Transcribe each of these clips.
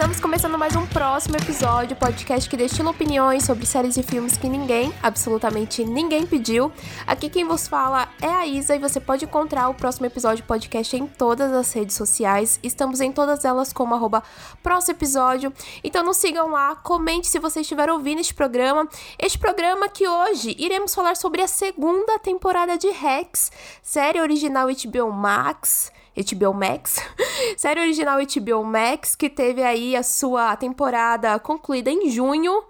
Estamos começando mais um próximo episódio, podcast que destila opiniões sobre séries e filmes que ninguém, absolutamente ninguém pediu. Aqui quem vos fala é a Isa e você pode encontrar o próximo episódio podcast em todas as redes sociais. Estamos em todas elas como arroba próximo episódio. Então nos sigam lá, comente se você estiver ouvindo este programa. Este programa que hoje iremos falar sobre a segunda temporada de Rex, série original HBO Max. HBO Max, série original HBO Max, que teve aí a sua temporada concluída em junho.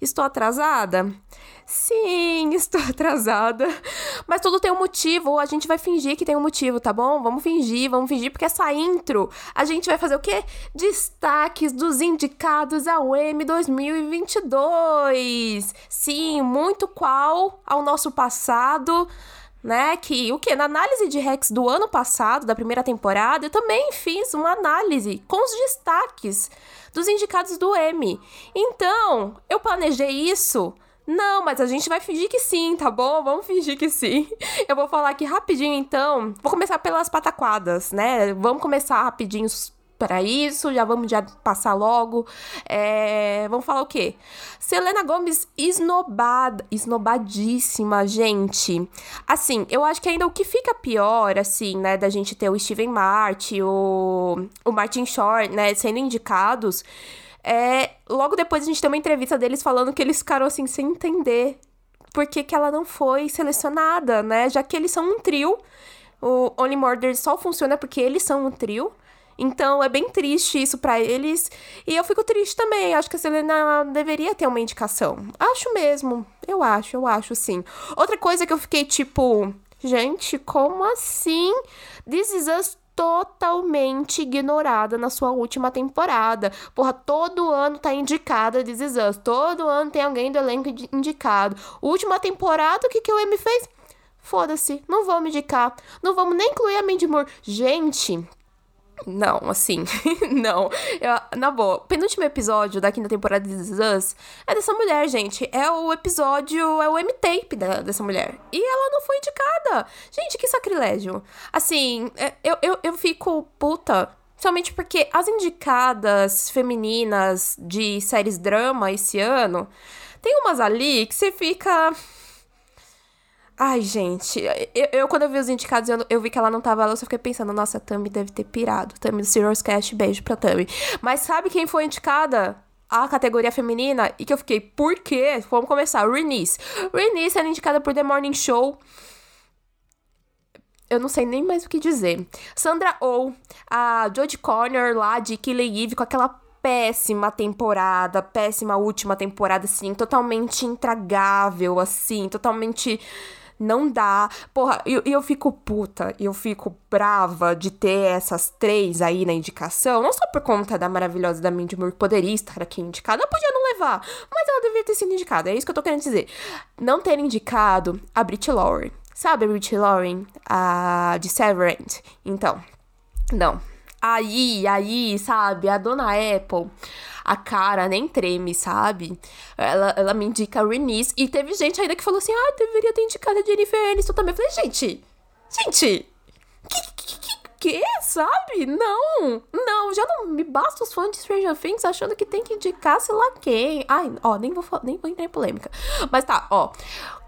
Estou atrasada? Sim, estou atrasada. Mas tudo tem um motivo. A gente vai fingir que tem um motivo, tá bom? Vamos fingir, vamos fingir, porque essa intro a gente vai fazer o quê? Destaques dos indicados ao M 2022. Sim, muito qual ao nosso passado né? Que o que? Na análise de Rex do ano passado, da primeira temporada, eu também fiz uma análise com os destaques dos indicados do M. Então, eu planejei isso. Não, mas a gente vai fingir que sim, tá bom? Vamos fingir que sim. Eu vou falar aqui rapidinho então. Vou começar pelas pataquadas, né? Vamos começar rapidinho para isso, já vamos já passar logo. É, vamos falar o quê? Selena Gomes esnobada, esnobadíssima, gente. Assim, eu acho que ainda o que fica pior, assim, né, da gente ter o Steven Martin, o, o Martin Short, né, sendo indicados, é, logo depois a gente tem uma entrevista deles falando que eles ficaram, assim, sem entender por que, que ela não foi selecionada, né, já que eles são um trio. O Only Murder só funciona porque eles são um trio. Então é bem triste isso para eles. E eu fico triste também. Acho que a Selena deveria ter uma indicação. Acho mesmo. Eu acho, eu acho sim. Outra coisa que eu fiquei tipo, gente, como assim? This is us totalmente ignorada na sua última temporada. Porra, todo ano tá indicada This Is Us. Todo ano tem alguém do elenco indicado. Última temporada, o que, que o M fez? Foda-se, não vamos indicar. Não vamos nem incluir a Mandy Moore. Gente, não, assim, não. Eu, na boa, penúltimo episódio da quinta temporada de Us é dessa mulher, gente. É o episódio, é o M-Tape dessa mulher. E ela não foi indicada. Gente, que sacrilégio. Assim, é, eu, eu, eu fico puta. Somente porque as indicadas femininas de séries drama esse ano, tem umas ali que você fica. Ai, gente, eu, eu, quando eu vi os indicados, eu, eu vi que ela não tava lá, eu só fiquei pensando, nossa, a Tami deve ter pirado. Tami do Serious Cast, beijo pra Tami. Mas sabe quem foi indicada? A categoria feminina, e que eu fiquei, por quê? Vamos começar. Renice. Renice era indicada por The Morning Show. Eu não sei nem mais o que dizer. Sandra Oh, a Jodie Corner lá de Killing Eve, com aquela péssima temporada, péssima última temporada, assim, totalmente intragável, assim, totalmente não dá. Porra, e eu, eu, fico puta, eu fico brava de ter essas três aí na indicação. Não só por conta da maravilhosa da Mindy Moore, poderia estar aqui indicada. Ela podia não levar, mas ela deveria ter sido indicada. É isso que eu tô querendo dizer. Não ter indicado a Brit Lauren. Sabe a Brit Lauren? A de Severance. Então, não. Aí, aí, sabe? A dona Apple a cara nem treme, sabe? Ela, ela me indica a Renice. E teve gente ainda que falou assim: ah, deveria ter indicado a Jennifer Aniston também. Eu falei, gente, gente, que, que, que, que, sabe? Não, não, já não me basta os fãs de Stranger Things achando que tem que indicar sei lá quem. Ai, ó, nem vou, nem vou entrar em polêmica. Mas tá, ó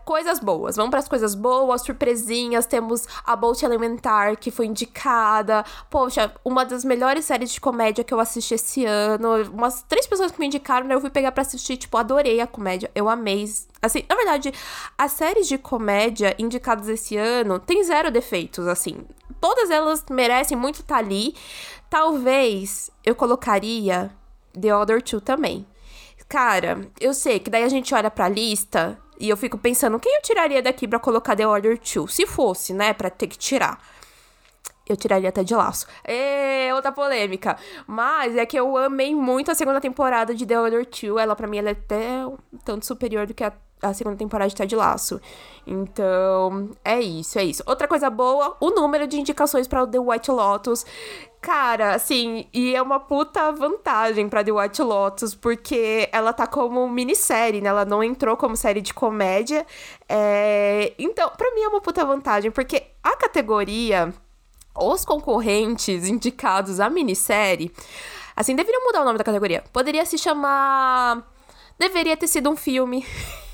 coisas boas. Vamos para as coisas boas, surpresinhas. Temos a Bolt Elementar, que foi indicada. Poxa, uma das melhores séries de comédia que eu assisti esse ano. Umas três pessoas que me indicaram, né? Eu fui pegar para assistir, tipo, adorei a comédia. Eu amei. Assim, na verdade, as séries de comédia indicadas esse ano tem zero defeitos, assim. Todas elas merecem muito estar tá ali. Talvez eu colocaria The Other Two também. Cara, eu sei que daí a gente olha pra lista e eu fico pensando, quem eu tiraria daqui para colocar The Order 2? Se fosse, né, pra ter que tirar. Eu tiraria até de laço. É outra polêmica. Mas é que eu amei muito a segunda temporada de The Order 2. Ela, pra mim, ela é até um tanto superior do que a, a segunda temporada de Ted Laço. Então, é isso, é isso. Outra coisa boa, o número de indicações para o The White Lotus. Cara, assim, e é uma puta vantagem pra The White Lotus, porque ela tá como minissérie, né? Ela não entrou como série de comédia. É... Então, pra mim é uma puta vantagem, porque a categoria, os concorrentes indicados à minissérie, Assim, deveriam mudar o nome da categoria. Poderia se chamar. Deveria ter sido um filme.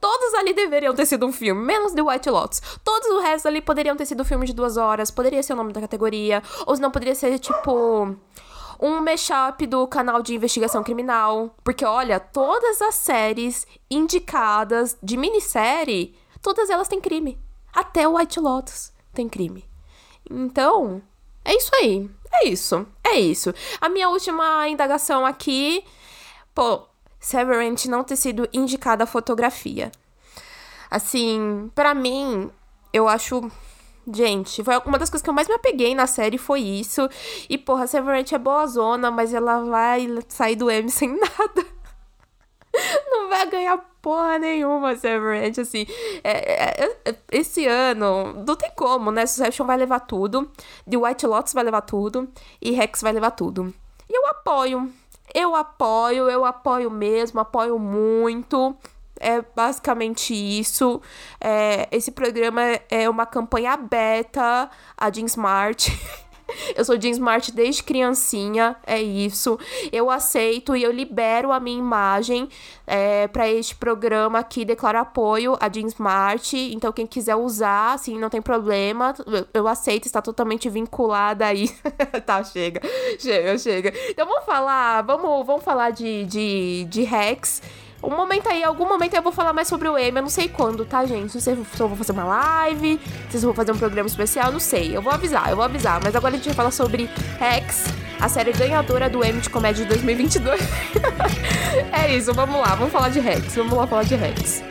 Todos ali deveriam ter sido um filme, menos The White Lotus. Todos o resto ali poderiam ter sido um filme de duas horas, poderia ser o nome da categoria, ou não poderia ser tipo um mashup do canal de investigação criminal. Porque olha, todas as séries indicadas de minissérie, todas elas têm crime. Até o White Lotus tem crime. Então, é isso aí. É isso. É isso. A minha última indagação aqui. Pô, Severance não ter sido indicada a fotografia. Assim, para mim, eu acho. Gente, foi uma das coisas que eu mais me apeguei na série foi isso. E, porra, Severance é boa zona, mas ela vai sair do M sem nada. não vai ganhar porra nenhuma Severance, assim. É, é, é, esse ano, não tem como, né? Succession vai levar tudo. The White Lotus vai levar tudo. E Rex vai levar tudo. E eu apoio. Eu apoio, eu apoio mesmo, apoio muito. É basicamente isso. É, esse programa é uma campanha aberta a Jean Smart. Eu sou Jean Smart desde criancinha, é isso. Eu aceito e eu libero a minha imagem é, para este programa aqui, declaro apoio a Jean Smart. Então, quem quiser usar, assim, não tem problema. Eu aceito, está totalmente vinculada aí. tá, chega, chega, chega. Então, vamos falar, vamos, vamos falar de, de, de Rex um momento aí, algum momento eu vou falar mais sobre o M, eu não sei quando, tá, gente? Não sei se eu vou fazer uma live, se eu vou fazer um programa especial, não sei. Eu vou avisar, eu vou avisar. Mas agora a gente vai falar sobre Rex, a série ganhadora do M de Comédia de 2022. é isso, vamos lá, vamos falar de Rex, vamos lá falar de Rex.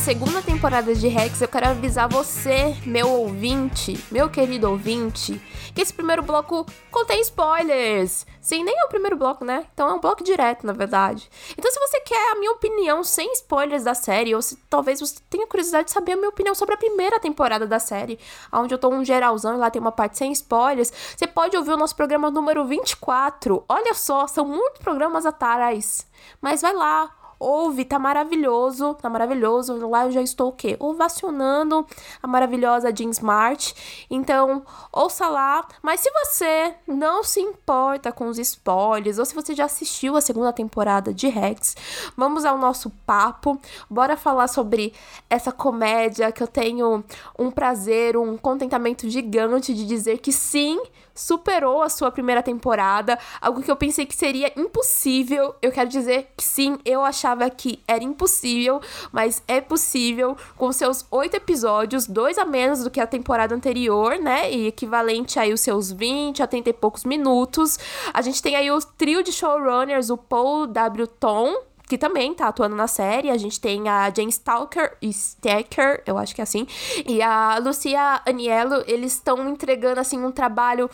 Segunda temporada de Rex, eu quero avisar você, meu ouvinte, meu querido ouvinte, que esse primeiro bloco contém spoilers. Sim, nem é o primeiro bloco, né? Então é um bloco direto, na verdade. Então, se você quer a minha opinião sem spoilers da série, ou se talvez você tenha curiosidade de saber a minha opinião sobre a primeira temporada da série, onde eu tô um geralzão e lá tem uma parte sem spoilers, você pode ouvir o nosso programa número 24. Olha só, são muitos programas atrás. Mas vai lá, ouve, tá maravilhoso, tá maravilhoso. Lá eu já estou o quê? Ovacionando a maravilhosa Jean Smart. Então, ouça lá. Mas se você não se importa com os spoilers, ou se você já assistiu a segunda temporada de Rex, vamos ao nosso papo. Bora falar sobre essa comédia que eu tenho um prazer, um contentamento gigante de dizer que sim, superou a sua primeira temporada, algo que eu pensei que seria impossível. Eu quero dizer que sim, eu achava que era impossível, mas é possível com seus oito episódios, dois a menos do que a temporada anterior, né? E equivalente aí os seus 20 a 30 e poucos minutos. A gente tem aí o trio de showrunners, o Paul W. Tom, que também tá atuando na série. A gente tem a Jane Stalker Stacker, eu acho que é assim, e a Lucia Aniello, eles estão entregando assim um trabalho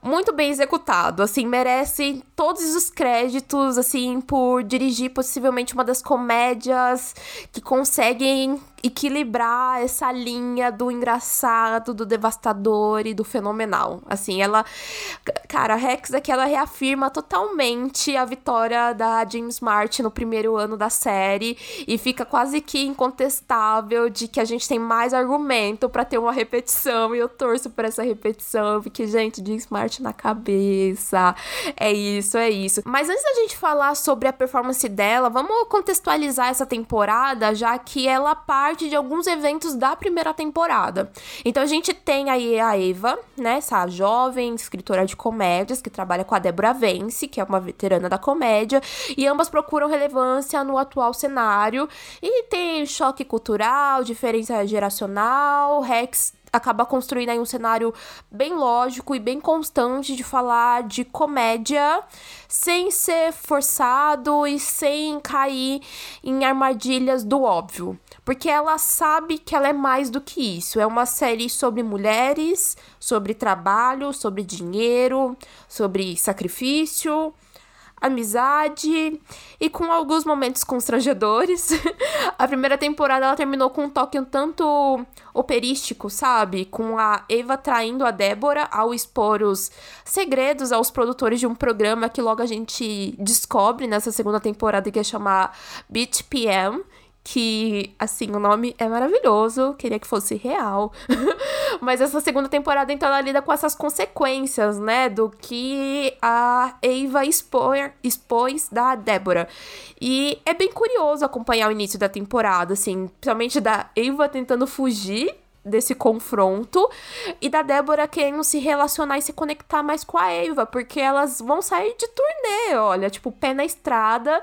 muito bem executado, assim, merece todos os créditos, assim, por dirigir possivelmente uma das comédias que conseguem equilibrar essa linha do engraçado, do devastador e do fenomenal. Assim, ela. Cara, a Rex aqui ela reafirma totalmente a vitória da James Smart no primeiro ano da série e fica quase que incontestável de que a gente tem mais argumento para ter uma repetição e eu torço por essa repetição, porque, gente, James Smart na cabeça. É isso, é isso. Mas antes da gente falar sobre a performance dela, vamos contextualizar essa temporada, já que ela parte parte de alguns eventos da primeira temporada. Então a gente tem aí a Eva, né, essa jovem escritora de comédias que trabalha com a Deborah Vance, que é uma veterana da comédia, e ambas procuram relevância no atual cenário e tem choque cultural, diferença geracional, Rex acaba construindo aí um cenário bem lógico e bem constante de falar de comédia sem ser forçado e sem cair em armadilhas do óbvio. Porque ela sabe que ela é mais do que isso. É uma série sobre mulheres, sobre trabalho, sobre dinheiro, sobre sacrifício. Amizade e com alguns momentos constrangedores. a primeira temporada ela terminou com um toque um tanto operístico, sabe? Com a Eva traindo a Débora ao expor os segredos aos produtores de um programa que logo a gente descobre nessa segunda temporada que é chamar Beat PM que, assim, o nome é maravilhoso, queria que fosse real. Mas essa segunda temporada, então, ela lida com essas consequências, né, do que a Eva expor, expôs da Débora. E é bem curioso acompanhar o início da temporada, assim, principalmente da Eva tentando fugir desse confronto e da Débora querendo se relacionar e se conectar mais com a Eva, porque elas vão sair de turnê, olha, tipo, pé na estrada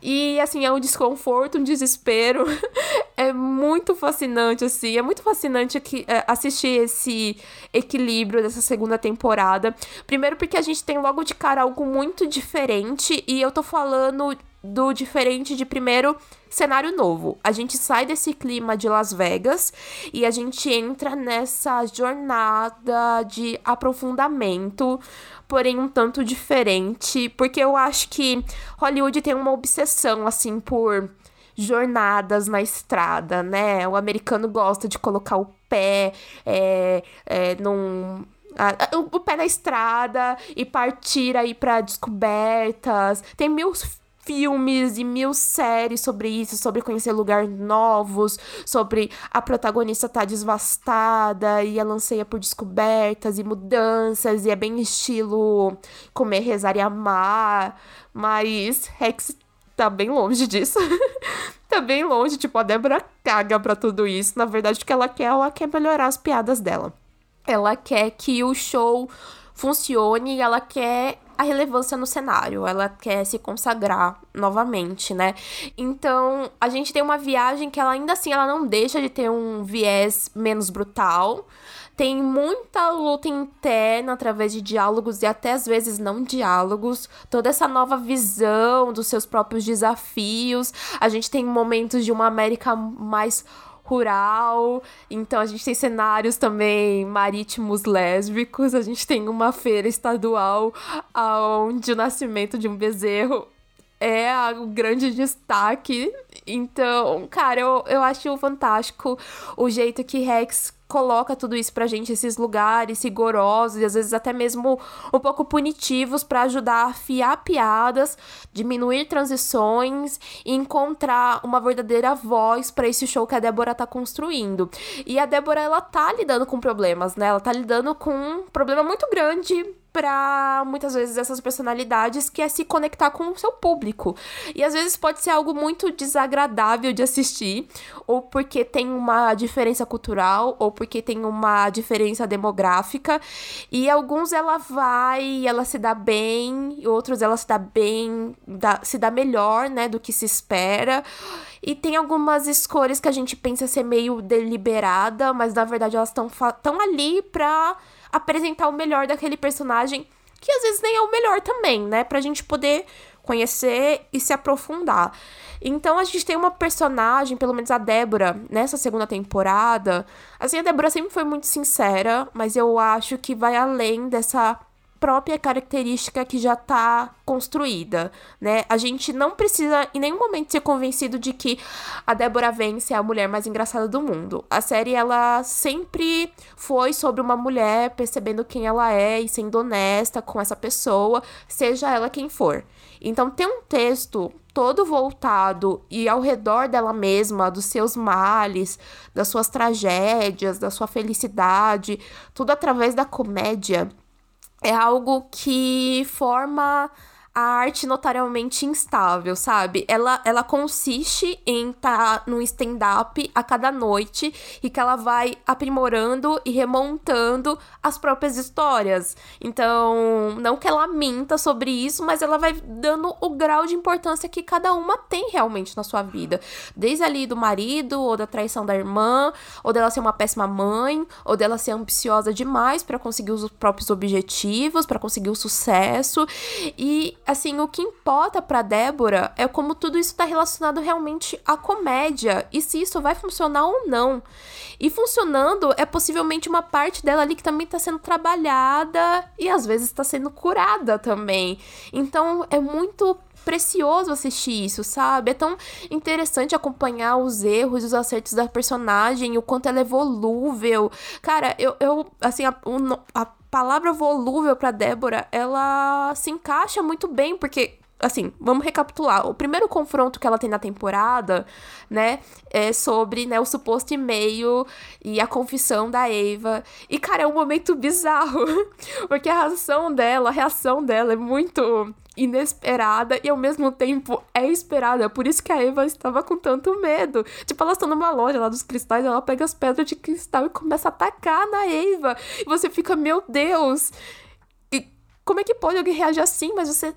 e assim, é um desconforto, um desespero. é muito fascinante assim, é muito fascinante que, é, assistir esse equilíbrio dessa segunda temporada. Primeiro porque a gente tem logo de cara algo muito diferente e eu tô falando do diferente de primeiro cenário novo. A gente sai desse clima de Las Vegas e a gente entra nessa jornada de aprofundamento, porém um tanto diferente, porque eu acho que Hollywood tem uma obsessão assim por jornadas na estrada, né? O americano gosta de colocar o pé é, é, num, o pé na estrada e partir aí para descobertas. Tem mil filmes e mil séries sobre isso, sobre conhecer lugares novos, sobre a protagonista tá desvastada e ela anseia por descobertas e mudanças, e é bem estilo comer, rezar e amar. Mas Rex tá bem longe disso. tá bem longe, tipo, a Débora caga pra tudo isso. Na verdade, o que ela quer, ela quer melhorar as piadas dela. Ela quer que o show funcione, ela quer a relevância no cenário, ela quer se consagrar novamente, né? Então, a gente tem uma viagem que ela ainda assim ela não deixa de ter um viés menos brutal. Tem muita luta interna através de diálogos e até às vezes não diálogos. Toda essa nova visão dos seus próprios desafios. A gente tem momentos de uma América mais rural. Então a gente tem cenários também marítimos lésbicos. A gente tem uma feira estadual onde o nascimento de um bezerro é o grande destaque. Então, cara, eu, eu acho fantástico o jeito que Rex coloca tudo isso pra gente, esses lugares rigorosos e às vezes até mesmo um pouco punitivos para ajudar a afiar piadas, diminuir transições e encontrar uma verdadeira voz para esse show que a Débora tá construindo. E a Débora, ela tá lidando com problemas, né? Ela tá lidando com um problema muito grande para muitas vezes essas personalidades que é se conectar com o seu público. E às vezes pode ser algo muito desagradável de assistir, ou porque tem uma diferença cultural, ou porque tem uma diferença demográfica. E alguns ela vai, ela se dá bem, e outros ela se dá bem, dá, se dá melhor, né, do que se espera. E tem algumas escolhas que a gente pensa ser meio deliberada, mas na verdade elas estão tão ali pra apresentar o melhor daquele personagem, que às vezes nem é o melhor também, né? Pra gente poder conhecer e se aprofundar. Então a gente tem uma personagem, pelo menos a Débora, nessa segunda temporada. Assim, a Débora sempre foi muito sincera, mas eu acho que vai além dessa própria característica que já está construída, né? A gente não precisa em nenhum momento ser convencido de que a Débora Vance é a mulher mais engraçada do mundo. A série ela sempre foi sobre uma mulher percebendo quem ela é e sendo honesta com essa pessoa, seja ela quem for. Então ter um texto todo voltado e ao redor dela mesma, dos seus males, das suas tragédias, da sua felicidade, tudo através da comédia é algo que forma a arte notariamente instável, sabe? Ela, ela consiste em estar tá num stand-up a cada noite e que ela vai aprimorando e remontando as próprias histórias. Então, não que ela minta sobre isso, mas ela vai dando o grau de importância que cada uma tem realmente na sua vida. Desde ali do marido, ou da traição da irmã, ou dela ser uma péssima mãe, ou dela ser ambiciosa demais para conseguir os próprios objetivos, para conseguir o sucesso. E assim, o que importa para Débora é como tudo isso está relacionado realmente à comédia e se isso vai funcionar ou não. E funcionando, é possivelmente uma parte dela ali que também está sendo trabalhada e às vezes está sendo curada também. Então é muito precioso assistir isso, sabe? É tão interessante acompanhar os erros os acertos da personagem, o quanto ela é volúvel. Cara, eu, eu assim, a, a palavra volúvel para Débora, ela se encaixa muito bem, porque assim, vamos recapitular. O primeiro confronto que ela tem na temporada, né, é sobre, né, o suposto e-mail e a confissão da Eva. E, cara, é um momento bizarro, porque a reação dela, a reação dela é muito inesperada e ao mesmo tempo é esperada. Por isso que a Eva estava com tanto medo. Tipo, elas estão numa loja lá dos cristais, ela pega as pedras de cristal e começa a atacar na Eva. E você fica, meu Deus! E como é que pode alguém reagir assim? Mas você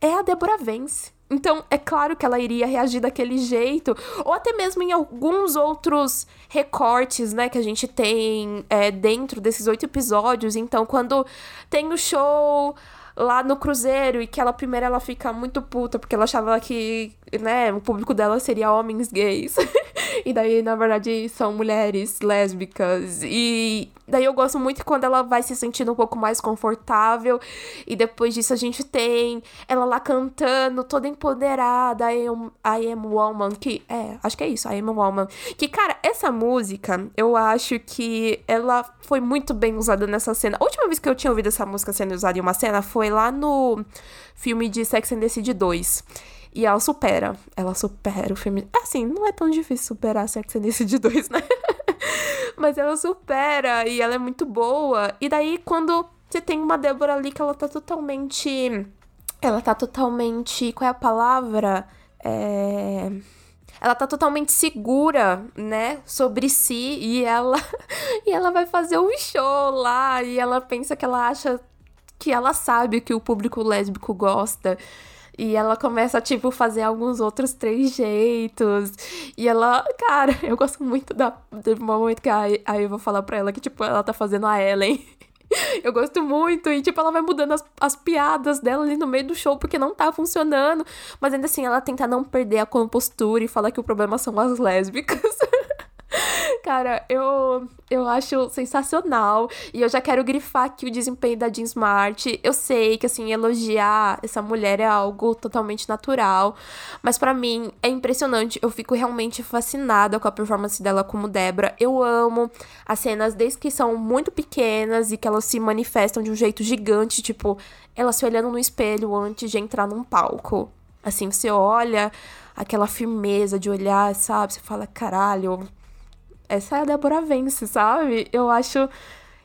é a Débora Vence. Então, é claro que ela iria reagir daquele jeito, ou até mesmo em alguns outros recortes, né, que a gente tem é, dentro desses oito episódios. Então, quando tem o show lá no cruzeiro e que ela primeiro ela fica muito puta porque ela achava que, né, o público dela seria homens gays. e daí, na verdade, são mulheres lésbicas. E daí eu gosto muito quando ela vai se sentindo um pouco mais confortável. E depois disso a gente tem ela lá cantando, toda empoderada, I am, I am Woman, que é, acho que é isso, I am Woman. Que, cara, essa música, eu acho que ela foi muito bem usada nessa cena. A última vez que eu tinha ouvido essa música sendo usada em uma cena foi lá no filme de Sex and the City 2. E ela supera. Ela supera o filme. Assim, não é tão difícil superar Sex and the City 2, né? Mas ela supera e ela é muito boa. E daí, quando você tem uma Débora ali que ela tá totalmente. Ela tá totalmente. Qual é a palavra? É ela tá totalmente segura, né, sobre si e ela e ela vai fazer um show lá e ela pensa que ela acha que ela sabe que o público lésbico gosta. E ela começa tipo, fazer alguns outros três jeitos. E ela, cara, eu gosto muito da, do momento que a, a Eva fala pra ela que, tipo, ela tá fazendo a Ellen. Eu gosto muito. E, tipo, ela vai mudando as, as piadas dela ali no meio do show porque não tá funcionando. Mas ainda assim, ela tenta não perder a compostura e fala que o problema são as lésbicas. Cara, eu, eu acho sensacional. E eu já quero grifar aqui o desempenho da Jean Smart. Eu sei que, assim, elogiar essa mulher é algo totalmente natural. Mas para mim é impressionante. Eu fico realmente fascinada com a performance dela como Débora. Eu amo as cenas desde que são muito pequenas e que elas se manifestam de um jeito gigante. Tipo, ela se olhando no espelho antes de entrar num palco. Assim, você olha aquela firmeza de olhar, sabe? Você fala, caralho essa é a Débora Vence, sabe? Eu acho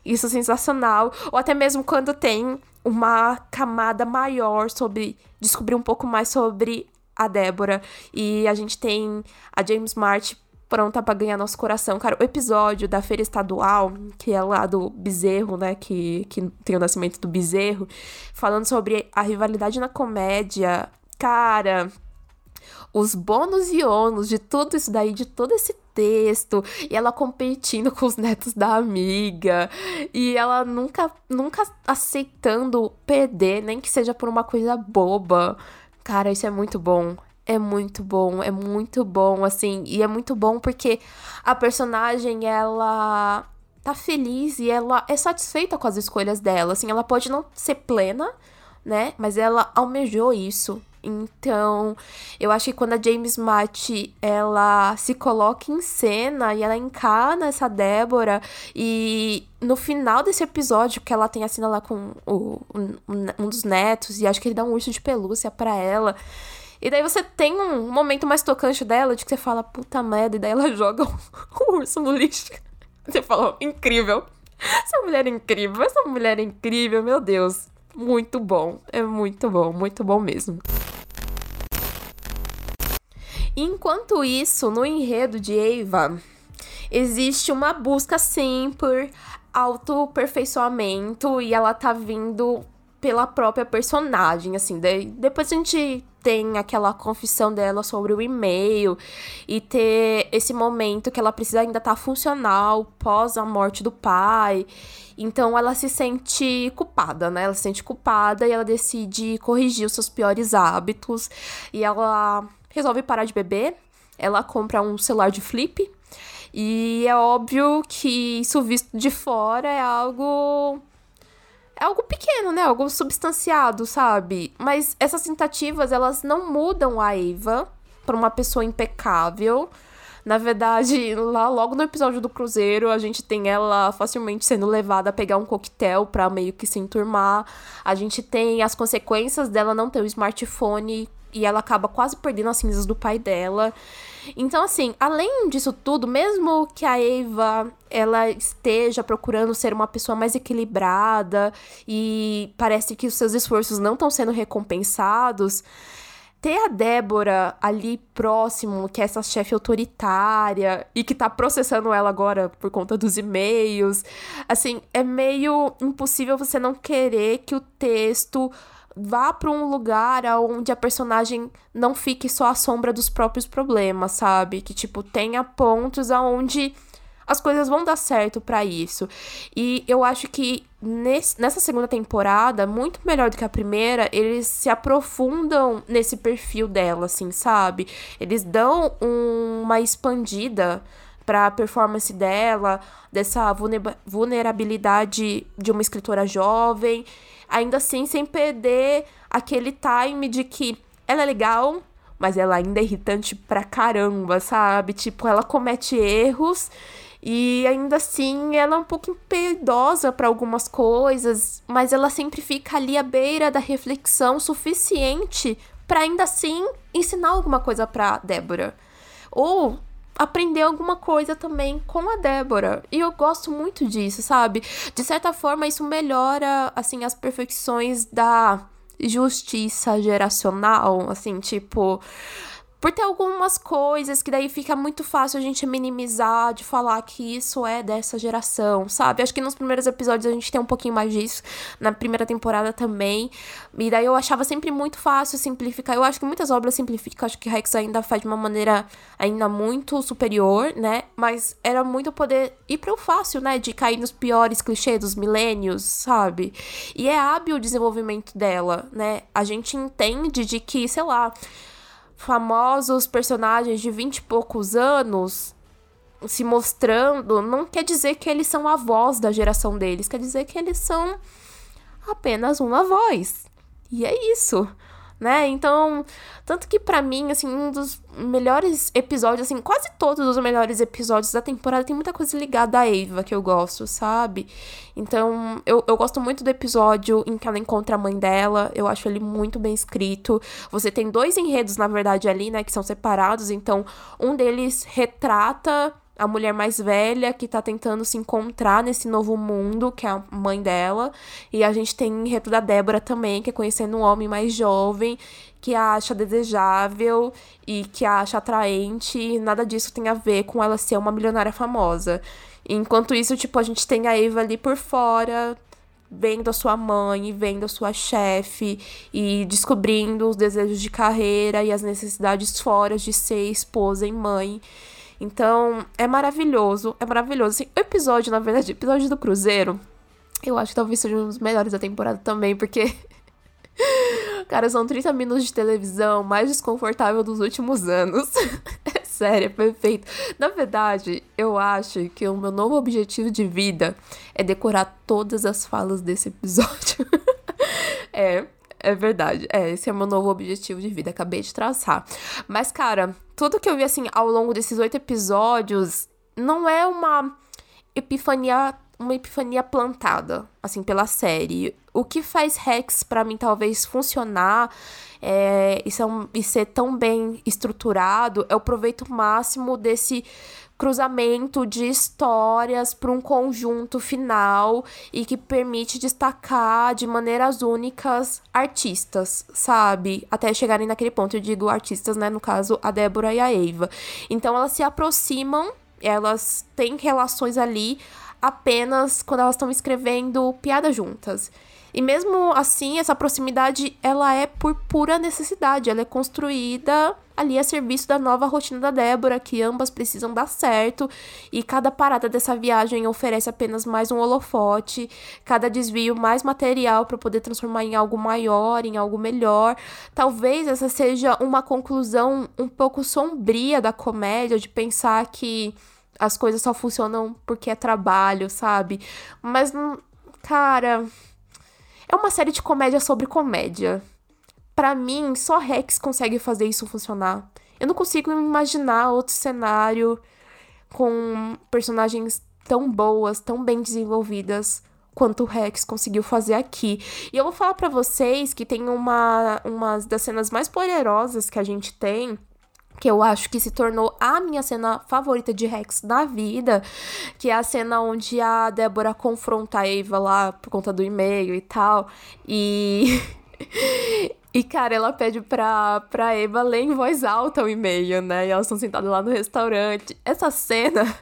isso sensacional. Ou até mesmo quando tem uma camada maior sobre descobrir um pouco mais sobre a Débora e a gente tem a James Smart pronta para ganhar nosso coração. Cara, o episódio da feira estadual, que é lá do bezerro, né, que, que tem o nascimento do bezerro, falando sobre a rivalidade na comédia. Cara, os bônus e ônus de tudo isso daí, de todo esse texto, e ela competindo com os netos da amiga, e ela nunca, nunca aceitando perder, nem que seja por uma coisa boba. Cara, isso é muito bom. É muito bom, é muito bom, assim, e é muito bom porque a personagem, ela tá feliz e ela é satisfeita com as escolhas dela, assim, ela pode não ser plena, né, mas ela almejou isso, então, eu acho que quando a James Matt ela se coloca em cena e ela encarna essa Débora e no final desse episódio que ela tem a cena lá com o, um, um dos netos e acho que ele dá um urso de pelúcia para ela. E daí você tem um momento mais tocante dela, de que você fala, puta merda, e daí ela joga o urso no lixo. Você fala, incrível. Essa mulher é incrível, essa mulher é incrível, meu Deus. Muito bom, é muito bom, muito bom mesmo. Enquanto isso, no enredo de Eva, existe uma busca sim por autoperfeiçoamento e ela tá vindo pela própria personagem, assim. Daí, depois a gente tem aquela confissão dela sobre o e-mail e ter esse momento que ela precisa ainda estar tá funcional pós a morte do pai. Então ela se sente culpada, né? Ela se sente culpada e ela decide corrigir os seus piores hábitos e ela resolve parar de beber. Ela compra um celular de flip e é óbvio que isso visto de fora é algo é algo pequeno, né? Algo substanciado, sabe? Mas essas tentativas, elas não mudam a Eva para uma pessoa impecável. Na verdade, lá logo no episódio do Cruzeiro, a gente tem ela facilmente sendo levada a pegar um coquetel para meio que se enturmar. A gente tem as consequências dela não ter o smartphone e ela acaba quase perdendo as cinzas do pai dela. Então, assim, além disso tudo, mesmo que a Eva ela esteja procurando ser uma pessoa mais equilibrada e parece que os seus esforços não estão sendo recompensados, ter a Débora ali próximo, que é essa chefe autoritária e que tá processando ela agora por conta dos e-mails, assim, é meio impossível você não querer que o texto vá para um lugar onde a personagem não fique só à sombra dos próprios problemas, sabe? Que tipo tenha pontos aonde as coisas vão dar certo para isso. E eu acho que nesse, nessa segunda temporada, muito melhor do que a primeira, eles se aprofundam nesse perfil dela, assim, sabe? Eles dão um, uma expandida para a performance dela, dessa vulnerabilidade de uma escritora jovem ainda assim sem perder aquele time de que ela é legal, mas ela ainda é irritante pra caramba, sabe? Tipo, ela comete erros e ainda assim ela é um pouco impiedosa para algumas coisas, mas ela sempre fica ali à beira da reflexão suficiente para ainda assim ensinar alguma coisa para Débora. Ou aprender alguma coisa também com a Débora. E eu gosto muito disso, sabe? De certa forma, isso melhora, assim, as perfeições da justiça geracional, assim, tipo por ter algumas coisas que daí fica muito fácil a gente minimizar, de falar que isso é dessa geração, sabe? Acho que nos primeiros episódios a gente tem um pouquinho mais disso, na primeira temporada também. E daí eu achava sempre muito fácil simplificar. Eu acho que muitas obras simplificam, acho que Rex ainda faz de uma maneira ainda muito superior, né? Mas era muito poder ir pro fácil, né? De cair nos piores clichês dos milênios, sabe? E é hábil o desenvolvimento dela, né? A gente entende de que, sei lá famosos personagens de vinte e poucos anos se mostrando, não quer dizer que eles são a voz da geração deles, quer dizer que eles são apenas uma voz. E é isso né? Então, tanto que para mim, assim, um dos melhores episódios, assim, quase todos os melhores episódios da temporada tem muita coisa ligada à Eva que eu gosto, sabe? Então, eu, eu gosto muito do episódio em que ela encontra a mãe dela, eu acho ele muito bem escrito. Você tem dois enredos, na verdade, ali, né, que são separados, então, um deles retrata a mulher mais velha que tá tentando se encontrar nesse novo mundo, que é a mãe dela. E a gente tem o enredo da Débora também, que é conhecendo um homem mais jovem, que a acha desejável e que a acha atraente. E nada disso tem a ver com ela ser uma milionária famosa. Enquanto isso, tipo, a gente tem a Eva ali por fora, vendo a sua mãe, vendo a sua chefe e descobrindo os desejos de carreira e as necessidades fora de ser esposa e mãe. Então, é maravilhoso, é maravilhoso. Assim, o episódio, na verdade, o episódio do Cruzeiro, eu acho que talvez seja um dos melhores da temporada também, porque. Cara, são 30 minutos de televisão mais desconfortável dos últimos anos. é sério, é perfeito. Na verdade, eu acho que o meu novo objetivo de vida é decorar todas as falas desse episódio. é, é verdade. É, esse é o meu novo objetivo de vida. Acabei de traçar. Mas, cara, tudo que eu vi, assim, ao longo desses oito episódios não é uma epifania uma epifania plantada, assim, pela série. O que faz Rex, para mim, talvez funcionar é, e, ser, e ser tão bem estruturado é o proveito máximo desse cruzamento de histórias para um conjunto final e que permite destacar de maneiras únicas artistas, sabe? Até chegarem naquele ponto, eu digo artistas, né? No caso, a Débora e a Eva. Então elas se aproximam, elas têm relações ali apenas quando elas estão escrevendo piadas juntas. E mesmo assim, essa proximidade, ela é por pura necessidade, ela é construída ali a serviço da nova rotina da Débora, que ambas precisam dar certo, e cada parada dessa viagem oferece apenas mais um holofote, cada desvio mais material para poder transformar em algo maior, em algo melhor. Talvez essa seja uma conclusão um pouco sombria da comédia, de pensar que as coisas só funcionam porque é trabalho, sabe? Mas, cara, é uma série de comédia sobre comédia. Para mim, só Rex consegue fazer isso funcionar. Eu não consigo imaginar outro cenário com personagens tão boas, tão bem desenvolvidas quanto o Rex conseguiu fazer aqui. E eu vou falar para vocês que tem uma, uma das cenas mais poderosas que a gente tem que eu acho que se tornou a minha cena favorita de Rex na vida, que é a cena onde a Débora confronta a Eva lá por conta do e-mail e tal. E E, cara, ela pede pra, pra Eva ler em voz alta o e-mail, né? E elas estão sentadas lá no restaurante. Essa cena,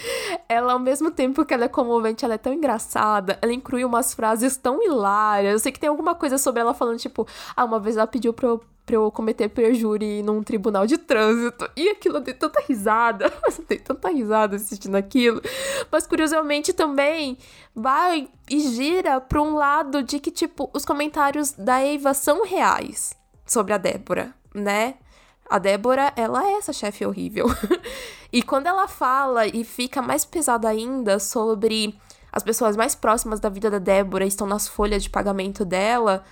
ela, ao mesmo tempo que ela é comovente, ela é tão engraçada. Ela inclui umas frases tão hilárias. Eu sei que tem alguma coisa sobre ela falando, tipo, ah, uma vez ela pediu pra eu pra eu cometer perjúri num tribunal de trânsito. E aquilo eu dei tanta risada. eu dei tanta risada assistindo aquilo. Mas curiosamente também vai e gira pra um lado de que, tipo, os comentários da Eva são reais sobre a Débora, né? A Débora, ela é essa chefe horrível. e quando ela fala e fica mais pesada ainda sobre as pessoas mais próximas da vida da Débora estão nas folhas de pagamento dela,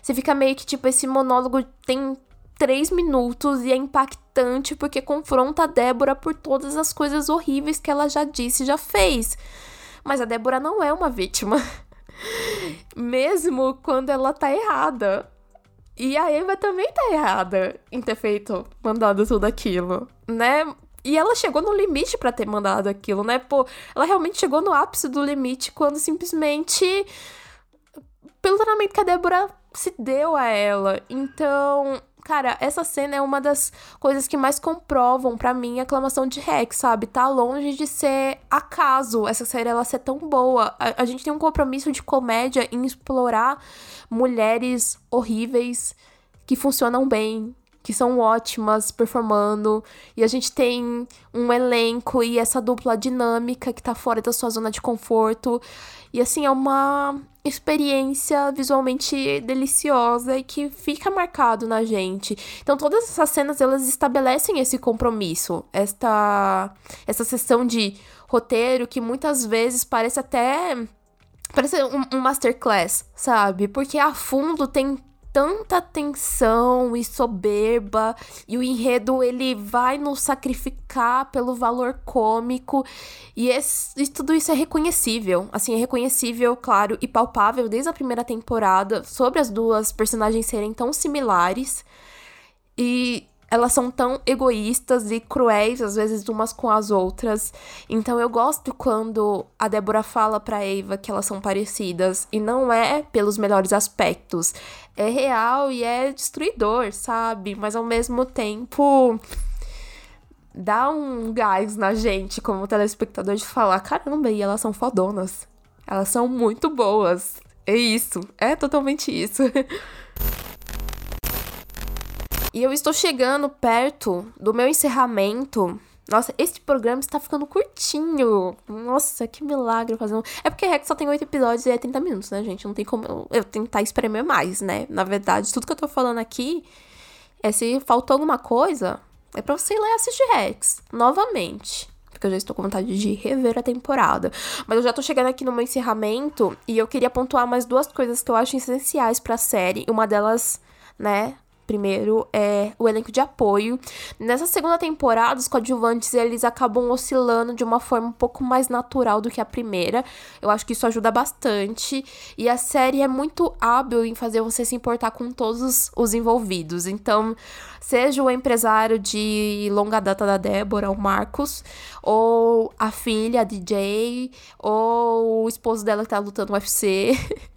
você fica meio que, tipo, esse monólogo tem três minutos e é impactante porque confronta a Débora por todas as coisas horríveis que ela já disse e já fez. Mas a Débora não é uma vítima. Mesmo quando ela tá errada. E a Eva também tá errada em ter feito, mandado tudo aquilo, né? E ela chegou no limite para ter mandado aquilo, né? Pô, ela realmente chegou no ápice do limite quando simplesmente. Pelo treinamento que a Débora se deu a ela. Então, cara, essa cena é uma das coisas que mais comprovam para mim a aclamação de Rex, sabe? Tá longe de ser acaso essa série ela ser tão boa. A, a gente tem um compromisso de comédia em explorar mulheres horríveis que funcionam bem, que são ótimas performando, e a gente tem um elenco e essa dupla dinâmica que tá fora da sua zona de conforto. E assim, é uma experiência visualmente deliciosa e que fica marcado na gente. Então todas essas cenas elas estabelecem esse compromisso, esta essa sessão de roteiro que muitas vezes parece até parece um, um masterclass, sabe? Porque a fundo tem tanta tensão e soberba e o enredo ele vai nos sacrificar pelo valor cômico e, esse, e tudo isso é reconhecível, assim, é reconhecível, claro, e palpável desde a primeira temporada sobre as duas personagens serem tão similares. E elas são tão egoístas e cruéis, às vezes, umas com as outras. Então eu gosto quando a Débora fala pra Eva que elas são parecidas. E não é pelos melhores aspectos. É real e é destruidor, sabe? Mas ao mesmo tempo. Dá um gás na gente, como telespectador, de falar: caramba, e elas são fodonas. Elas são muito boas. É isso. É totalmente isso. E eu estou chegando perto do meu encerramento. Nossa, este programa está ficando curtinho. Nossa, que milagre fazer um. É porque Rex só tem 8 episódios e é 30 minutos, né, gente? Não tem como eu, eu tentar espremer mais, né? Na verdade, tudo que eu tô falando aqui é se faltou alguma coisa, é pra você ir lá e assistir Rex novamente. Porque eu já estou com vontade de rever a temporada. Mas eu já tô chegando aqui no meu encerramento e eu queria pontuar mais duas coisas que eu acho essenciais pra série. Uma delas, né, Primeiro é o elenco de apoio. Nessa segunda temporada, os coadjuvantes eles acabam oscilando de uma forma um pouco mais natural do que a primeira. Eu acho que isso ajuda bastante. E a série é muito hábil em fazer você se importar com todos os envolvidos. Então, seja o empresário de longa data da Débora, o Marcos, ou a filha, a DJ, ou o esposo dela que tá lutando no UFC,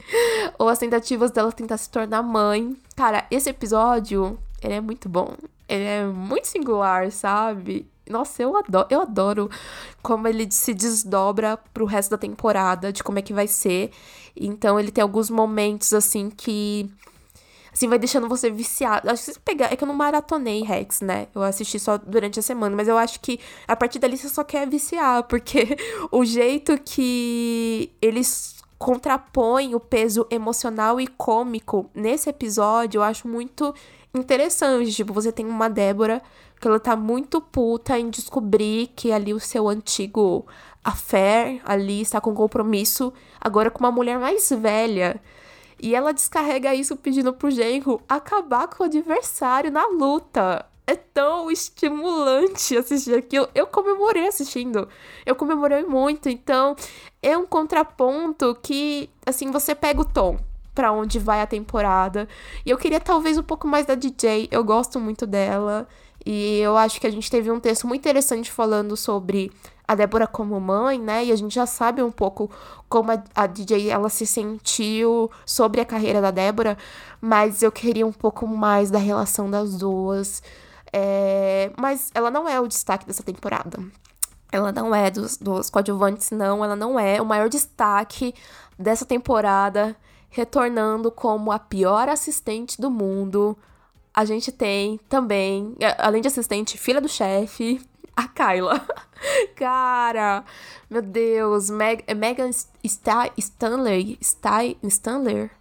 ou as tentativas dela tentar se tornar mãe. Cara, esse episódio, ele é muito bom. Ele é muito singular, sabe? Nossa, eu adoro, eu adoro como ele se desdobra pro resto da temporada, de como é que vai ser. Então ele tem alguns momentos assim que assim, vai deixando você viciado. Acho que pegar. É que eu não maratonei Rex, né? Eu assisti só durante a semana, mas eu acho que a partir dali você só quer viciar, porque o jeito que eles contrapõem o peso emocional e cômico nesse episódio, eu acho muito interessante. Tipo, você tem uma Débora que ela tá muito puta em descobrir que ali o seu antigo affair ali está com compromisso agora com uma mulher mais velha. E ela descarrega isso pedindo pro genro acabar com o adversário na luta. É tão estimulante assistir aquilo. Eu comemorei assistindo. Eu comemorei muito. Então, é um contraponto que, assim, você pega o tom para onde vai a temporada. E eu queria talvez um pouco mais da DJ. Eu gosto muito dela. E eu acho que a gente teve um texto muito interessante falando sobre a Débora como mãe, né? E a gente já sabe um pouco como a, a, DJ ela se sentiu sobre a carreira da Débora, mas eu queria um pouco mais da relação das duas. É, mas ela não é o destaque dessa temporada. Ela não é dos, dos coadjuvantes, não. Ela não é o maior destaque dessa temporada, retornando como a pior assistente do mundo. A gente tem também, além de assistente, filha do chefe, a Kyla. Cara, meu Deus, Meg, Megan St Stanley, St Stanler,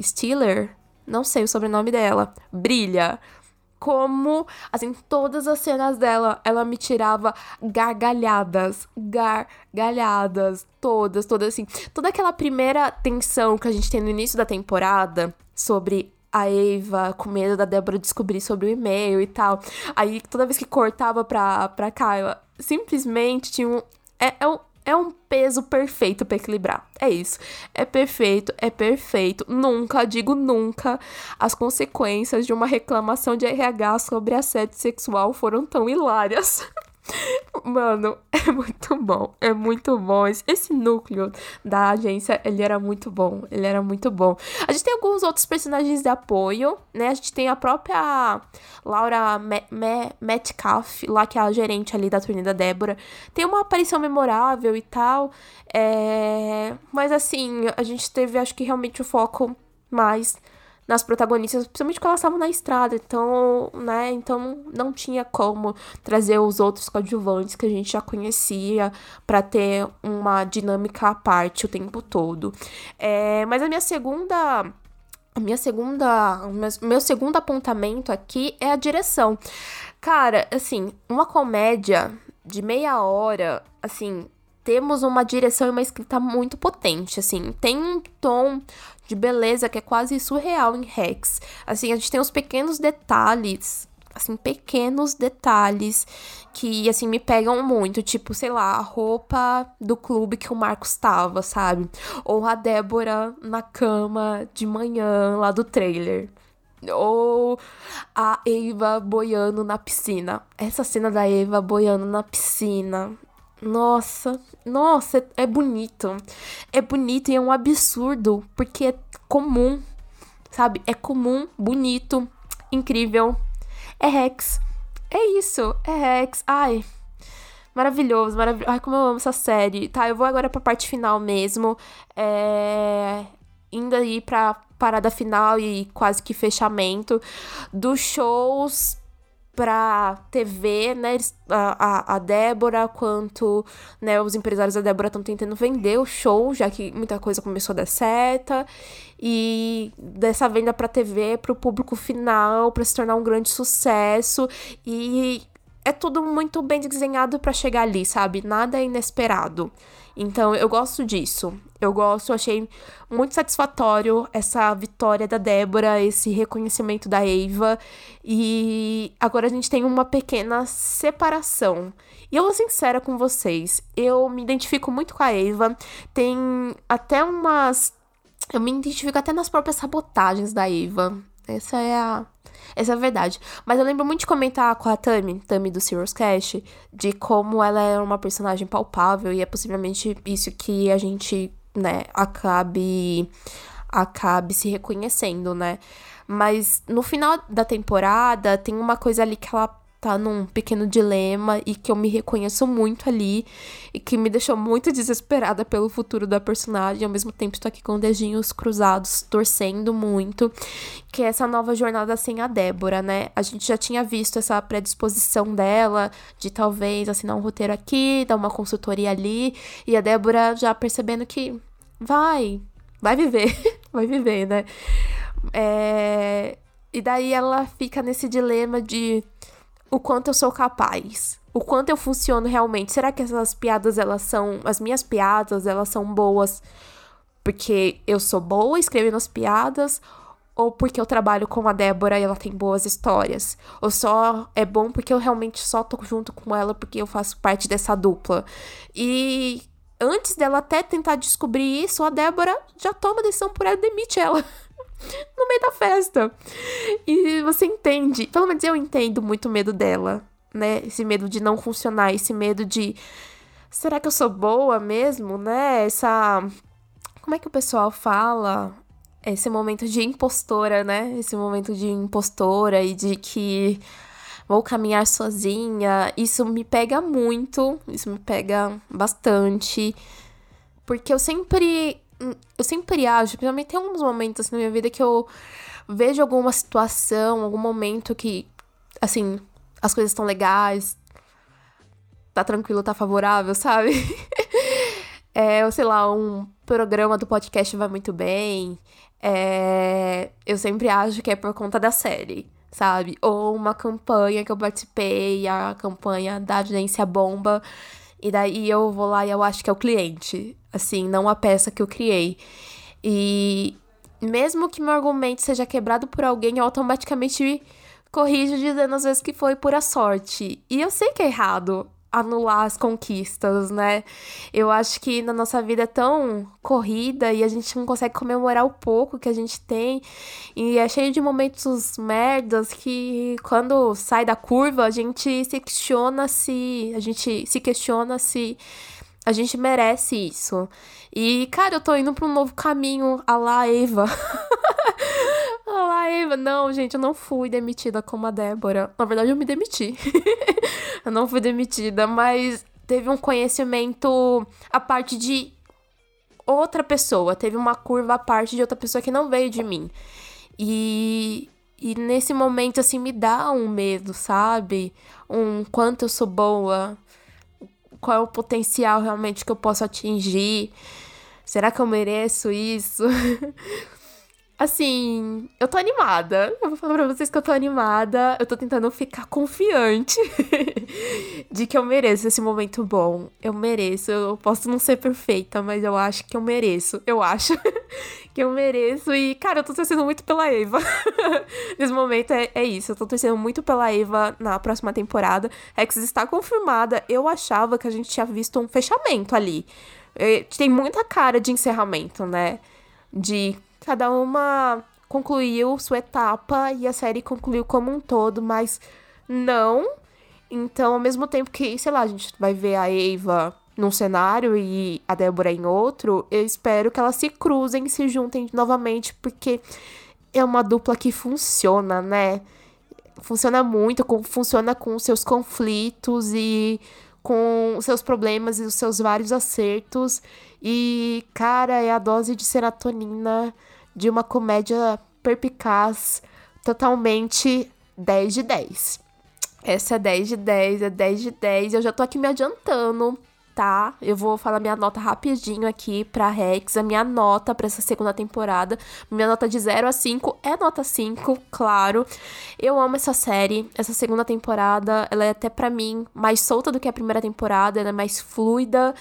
Stiller, não sei o sobrenome dela, brilha. Como, assim, todas as cenas dela, ela me tirava gargalhadas, gargalhadas, todas, todas assim. Toda aquela primeira tensão que a gente tem no início da temporada sobre a Eva com medo da Débora descobrir sobre o e-mail e tal. Aí toda vez que cortava pra, pra Kyla, simplesmente tinha um. É, é um. É um peso perfeito para equilibrar. É isso. É perfeito, é perfeito. Nunca, digo nunca, as consequências de uma reclamação de RH sobre assédio sexual foram tão hilárias. Mano, é muito bom, é muito bom. Esse núcleo da agência, ele era muito bom, ele era muito bom. A gente tem alguns outros personagens de apoio, né? A gente tem a própria Laura Metcalf, lá que é a gerente ali da turnê da Débora. Tem uma aparição memorável e tal, é... mas assim, a gente teve, acho que realmente o foco mais nas protagonistas, principalmente quando elas estavam na estrada. Então, né, então não tinha como trazer os outros coadjuvantes que a gente já conhecia para ter uma dinâmica à parte o tempo todo. É, mas a minha segunda a minha segunda, meu segundo apontamento aqui é a direção. Cara, assim, uma comédia de meia hora, assim, temos uma direção e uma escrita muito potente, assim, tem um tom de beleza que é quase surreal em Rex. Assim, a gente tem os pequenos detalhes, assim, pequenos detalhes que, assim, me pegam muito. Tipo, sei lá, a roupa do clube que o Marcos estava, sabe? Ou a Débora na cama de manhã lá do trailer. Ou a Eva boiando na piscina. Essa cena da Eva boiando na piscina. Nossa, nossa, é, é bonito. É bonito e é um absurdo, porque é comum, sabe? É comum, bonito, incrível. É Rex. É isso, é Rex. Ai, maravilhoso, maravilhoso. Ai, como eu amo essa série. Tá, eu vou agora pra parte final mesmo. É... Indo aí pra parada final e quase que fechamento dos shows pra TV, né? A, a, Débora, quanto né, os empresários da Débora estão tentando vender o show, já que muita coisa começou a dar certa. E dessa venda pra TV, pro público final, para se tornar um grande sucesso. E é tudo muito bem desenhado para chegar ali, sabe? Nada é inesperado. Então eu gosto disso. Eu gosto, achei muito satisfatório essa vitória da Débora, esse reconhecimento da Eva. E agora a gente tem uma pequena separação. E eu vou sincera com vocês, eu me identifico muito com a Eva. Tem até umas. Eu me identifico até nas próprias sabotagens da Eva. Essa é a essa é a verdade. Mas eu lembro muito de comentar com a Tami, Tami do Serious Cash, de como ela é uma personagem palpável e é possivelmente isso que a gente, né, acabe acabe se reconhecendo, né? Mas no final da temporada tem uma coisa ali que ela tá num pequeno dilema e que eu me reconheço muito ali e que me deixou muito desesperada pelo futuro da personagem. Ao mesmo tempo, estou aqui com dedinhos cruzados, torcendo muito. Que é essa nova jornada sem a Débora, né? A gente já tinha visto essa predisposição dela de talvez assinar um roteiro aqui, dar uma consultoria ali, e a Débora já percebendo que vai, vai viver, vai viver, né? É... E daí ela fica nesse dilema de o quanto eu sou capaz, o quanto eu funciono realmente. Será que essas piadas elas são as minhas piadas, elas são boas porque eu sou boa escrevendo as piadas ou porque eu trabalho com a Débora e ela tem boas histórias, ou só é bom porque eu realmente só tô junto com ela porque eu faço parte dessa dupla. E antes dela até tentar descobrir isso, a Débora já toma decisão por ela demite ela. no meio da festa. E você entende, pelo menos eu entendo muito o medo dela, né? Esse medo de não funcionar, esse medo de será que eu sou boa mesmo, né? Essa como é que o pessoal fala? Esse momento de impostora, né? Esse momento de impostora e de que vou caminhar sozinha. Isso me pega muito, isso me pega bastante. Porque eu sempre eu sempre acho, principalmente tem alguns momentos na minha vida que eu vejo alguma situação, algum momento que, assim, as coisas estão legais, tá tranquilo, tá favorável, sabe? é, ou sei lá, um programa do podcast vai muito bem. É, eu sempre acho que é por conta da série, sabe? Ou uma campanha que eu participei, a campanha da agência Bomba. E daí eu vou lá e eu acho que é o cliente assim, não a peça que eu criei. E mesmo que meu argumento seja quebrado por alguém, eu automaticamente corrijo dizendo às vezes que foi pura sorte. E eu sei que é errado anular as conquistas, né? Eu acho que na nossa vida é tão corrida e a gente não consegue comemorar o pouco que a gente tem. E é cheio de momentos merdas que quando sai da curva, a gente se questiona se a gente se questiona se a gente merece isso. E, cara, eu tô indo pra um novo caminho, a lá Eva. a lá Eva. Não, gente, eu não fui demitida como a Débora. Na verdade, eu me demiti. eu não fui demitida, mas teve um conhecimento a parte de outra pessoa. Teve uma curva a parte de outra pessoa que não veio de mim. E, e nesse momento, assim, me dá um medo, sabe? Um quanto eu sou boa qual é o potencial realmente que eu posso atingir? Será que eu mereço isso? Assim, eu tô animada. Eu vou falar pra vocês que eu tô animada. Eu tô tentando ficar confiante de que eu mereço esse momento bom. Eu mereço. Eu posso não ser perfeita, mas eu acho que eu mereço. Eu acho que eu mereço. E, cara, eu tô torcendo muito pela Eva. Nesse momento é, é isso. Eu tô torcendo muito pela Eva na próxima temporada. Rex está confirmada. Eu achava que a gente tinha visto um fechamento ali. Tem muita cara de encerramento, né? De Cada uma concluiu sua etapa e a série concluiu como um todo, mas não. Então, ao mesmo tempo que, sei lá, a gente vai ver a Eva num cenário e a Débora em outro, eu espero que elas se cruzem, se juntem novamente, porque é uma dupla que funciona, né? Funciona muito, com, funciona com seus conflitos e com seus problemas e os seus vários acertos. E, cara, é a dose de serotonina de uma comédia perpicaz, totalmente 10 de 10. Essa é 10 de 10, é 10 de 10. Eu já tô aqui me adiantando tá? Eu vou falar minha nota rapidinho aqui pra Rex, a minha nota para essa segunda temporada. Minha nota de 0 a 5 é nota 5, claro. Eu amo essa série. Essa segunda temporada, ela é até para mim mais solta do que a primeira temporada, ela é mais fluida.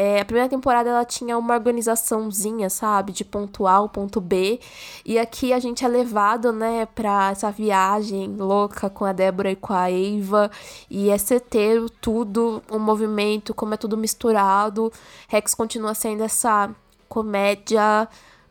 É, a primeira temporada ela tinha uma organizaçãozinha, sabe, de ponto A ao ponto B. E aqui a gente é levado, né, pra essa viagem louca com a Débora e com a Eva. E é certeiro tudo, o um movimento, como é tudo misturado. Rex continua sendo essa comédia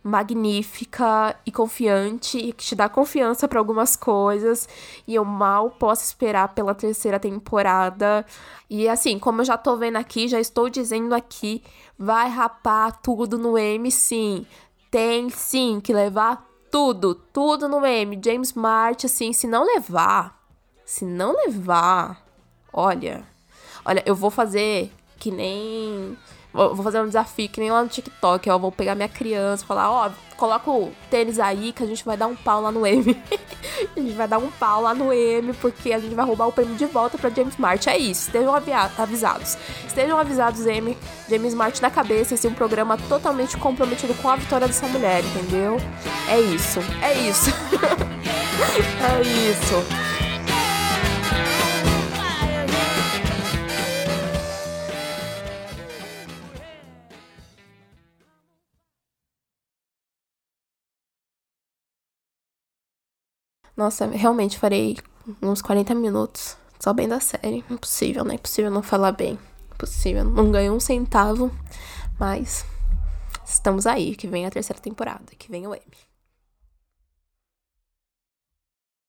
magnífica e confiante e que te dá confiança para algumas coisas e eu mal posso esperar pela terceira temporada. E assim, como eu já tô vendo aqui, já estou dizendo aqui, vai rapar tudo no M sim. Tem sim que levar tudo, tudo no M. James Martin assim, se não levar, Se não levar, olha, olha, eu vou fazer que nem Vou fazer um desafio que nem lá no TikTok. Eu vou pegar minha criança e falar: Ó, coloca o tênis aí que a gente vai dar um pau lá no M. a gente vai dar um pau lá no M porque a gente vai roubar o prêmio de volta pra James Smart. É isso, estejam avisados. Estejam avisados, M. James Smart na cabeça. Esse é um programa totalmente comprometido com a vitória dessa mulher, entendeu? É isso, é isso. é isso. Nossa, realmente farei uns 40 minutos só bem da série. Impossível, né? Impossível não falar bem. Impossível. Não ganho um centavo, mas estamos aí, que vem a terceira temporada, que vem o M.